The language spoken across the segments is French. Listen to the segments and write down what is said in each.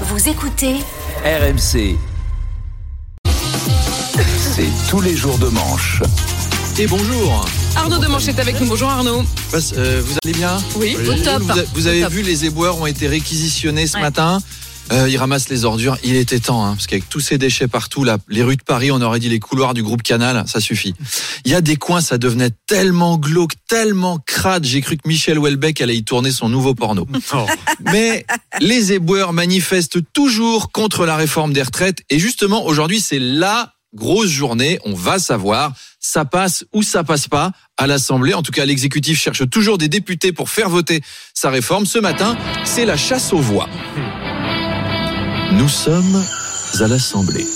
Vous écoutez RMC. C'est tous les jours de manche. Et bonjour. Arnaud Demanche est avec nous. Bonjour Arnaud. Passe- euh, vous allez bien Oui, au Vous, top. vous a- vous avez top. vu, les éboueurs ont été réquisitionnés ce Ouais. matin. Euh, ils ramassent les ordures. Il était temps, hein, parce qu'avec tous ces déchets partout, là, les rues de Paris, on aurait dit les couloirs du groupe Canal, ça suffit. Il y a des coins, ça devenait tellement glauque, tellement crade. J'ai cru que Michel Houellebecq allait y tourner son nouveau porno. Mais les éboueurs manifestent toujours contre la réforme des retraites. Et justement, aujourd'hui, c'est la grosse journée. On va savoir, ça passe ou ça passe pas à l'Assemblée. En tout cas, l'exécutif cherche toujours des députés pour faire voter sa réforme. Ce matin, c'est la chasse aux voix. Nous sommes à l'Assemblée.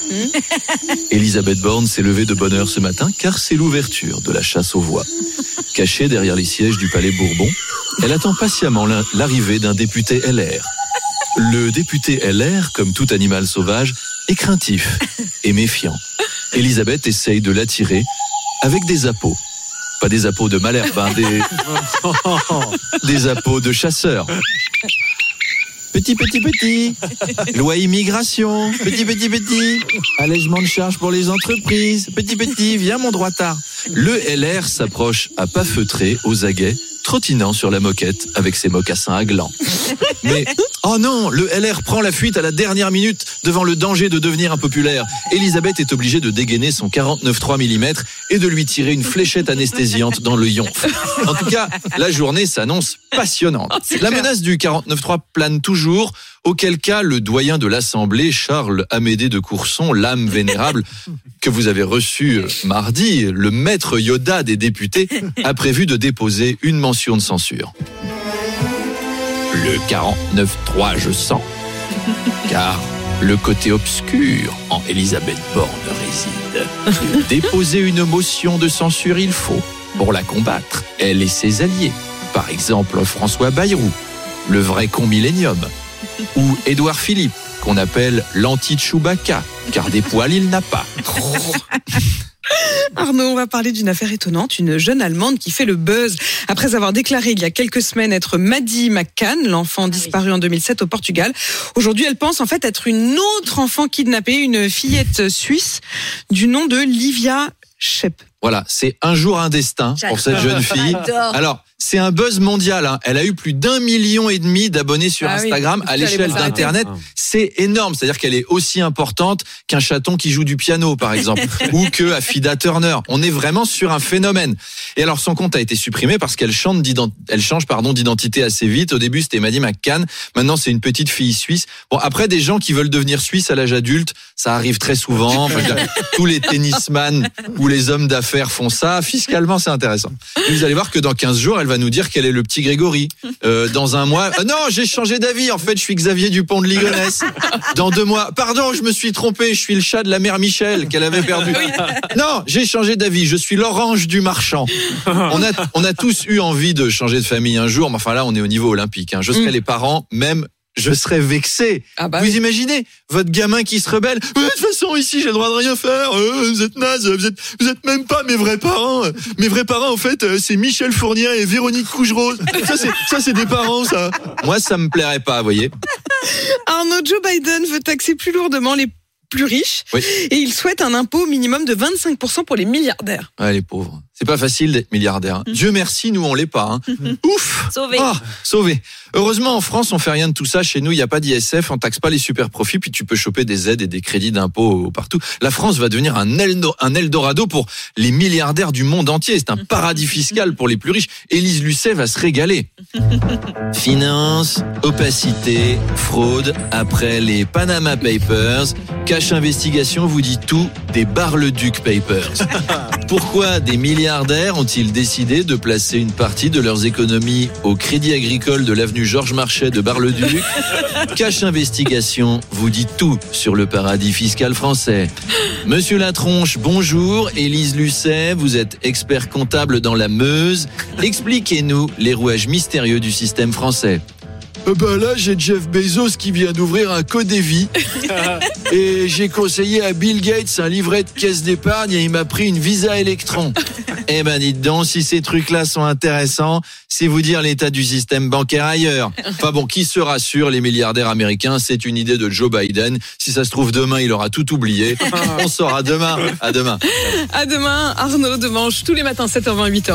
Elisabeth Borne s'est levée de bonne heure ce matin car c'est l'ouverture de la chasse aux voix. Cachée derrière les sièges du Palais Bourbon, elle attend patiemment l'arrivée d'un député LR. Le député LR, comme tout animal sauvage, est craintif et méfiant. Elisabeth essaye de l'attirer avec des appos. Pas des appos de Malherbe, hein, des, des appos de chasseurs. Petit, petit, petit. Loi immigration. Petit, petit, petit. Allègement de charges pour les entreprises. Petit, petit. Viens, mon droitard. Le LR s'approche à pas feutrés, aux aguets, trottinant sur la moquette avec ses mocassins à gland. Mais, oh non, le LR prend la fuite à la dernière minute devant le danger de devenir impopulaire. Elisabeth est obligée de dégainer son 49,3 mm et de lui tirer une fléchette anesthésiante dans le yonf. En tout cas, la journée s'annonce passionnante. La menace du 49.3 plane toujours, auquel cas le doyen de l'Assemblée, Charles Amédée de Courson, l'âme vénérable que vous avez reçu euh, mardi, le maître Yoda des députés, a prévu de déposer une mention de censure. Le 49.3, je sens, car le côté obscur en Elisabeth Borne réside. Déposer une motion de censure, il faut, pour la combattre, elle et ses alliés. Par exemple, François Bayrou, le vrai con millénium, ou Édouard Philippe, qu'on appelle l'anti-Chewbacca, car des poils il n'a pas. Arnaud, on va parler d'une affaire étonnante. Une jeune Allemande qui fait le buzz après avoir déclaré il y a quelques semaines être Maddie McCann, l'enfant disparu en 2007 au Portugal. Aujourd'hui, elle pense en fait être une autre enfant kidnappée, une fillette suisse du nom de Livia Shep. Voilà, c'est un jour un destin pour cette jeune fille. Alors, c'est un buzz mondial. hein. Elle a eu plus d'un million et demi d'abonnés sur Ah oui. Instagram à l'échelle d'Internet. C'est énorme. C'est-à-dire qu'elle est aussi importante qu'un chaton qui joue du piano, par exemple, ou que Afida Turner. On est vraiment sur un phénomène. Et alors, son compte a été supprimé parce qu'elle chante d'ident- elle change pardon d'identité assez vite. Au début, c'était Maddie McCann. Maintenant, c'est une petite fille suisse. Bon, après, des gens qui veulent devenir suisses à l'âge adulte, ça arrive très souvent. Enfin, dire, tous les tennisman ou les hommes d'affaires font ça. Fiscalement, c'est intéressant. Et vous allez voir que dans 15 jours, elle va nous dire qu'elle est le petit Grégory. Euh, dans un mois, Ah non, j'ai changé d'avis. En fait, je suis Xavier Dupont de Ligonnès. Dans deux mois, pardon, je me suis trompé. Je suis le chat de la mère Michel qu'elle avait perdu. Non, j'ai changé d'avis. Je suis l'orange du marchand. On a, on a tous eu envie de changer de famille un jour. Mais enfin là, on est au niveau olympique. hein. Je serais Mm. les parents, même. Je serais vexé. Ah bah vous oui. imaginez votre gamin qui se rebelle De toute façon, ici, j'ai le droit de rien faire. Euh, vous êtes naze. Vous êtes, vous êtes même pas mes vrais parents. Mes vrais parents, en fait, euh, c'est Michel Fournier et Véronique Cougerose. Ça, c'est, ça, c'est des parents, ça. Moi, ça me plairait pas, vous voyez. Arnaud, Joe Biden veut taxer plus lourdement les plus riches Oui. et il souhaite un impôt minimum de 25% pour les milliardaires. Ouais, les pauvres. C'est pas facile d'être milliardaire. hein. Dieu merci, nous on l'est pas. hein. Ouf. Sauvé. Ah, sauvé. Heureusement, en France, on fait rien de tout ça. Chez nous, il n'y a pas d'ISF, on taxe pas les super profits, puis tu peux choper des aides et des crédits d'impôt partout. La France va devenir un, Eldo- un Eldorado pour les milliardaires du monde entier. C'est un paradis fiscal pour les plus riches. Élise Lucet va se régaler. Finance, opacité, fraude, après les Panama Papers, Cash Investigation vous dit tout des Bar-le-Duc Papers. Pourquoi des milliardaires ont-ils décidé de placer une partie de leurs économies au Crédit Agricole de l'avenue Georges Marchais de Bar-le-Duc? Cash Investigation vous dit tout sur le paradis fiscal français. Monsieur Latronche, bonjour. Élise Lucet, vous êtes expert comptable dans la Meuse. Expliquez-nous les rouages mystérieux du système français. Euh, bah là, j'ai Jeff Bezos qui vient d'ouvrir un Codévi. et j'ai conseillé à Bill Gates un livret de caisse d'épargne et il m'a pris une Visa Electron. Eh ben dites donc, si ces trucs-là sont intéressants, c'est vous dire l'état du système bancaire ailleurs. Enfin bon, qui se rassure, les milliardaires américains, c'est une idée de Joe Biden. Si ça se trouve demain, il aura tout oublié. On saura demain. À demain. À demain, Arnaud, dimanche, tous les matins, 7h20, 8h.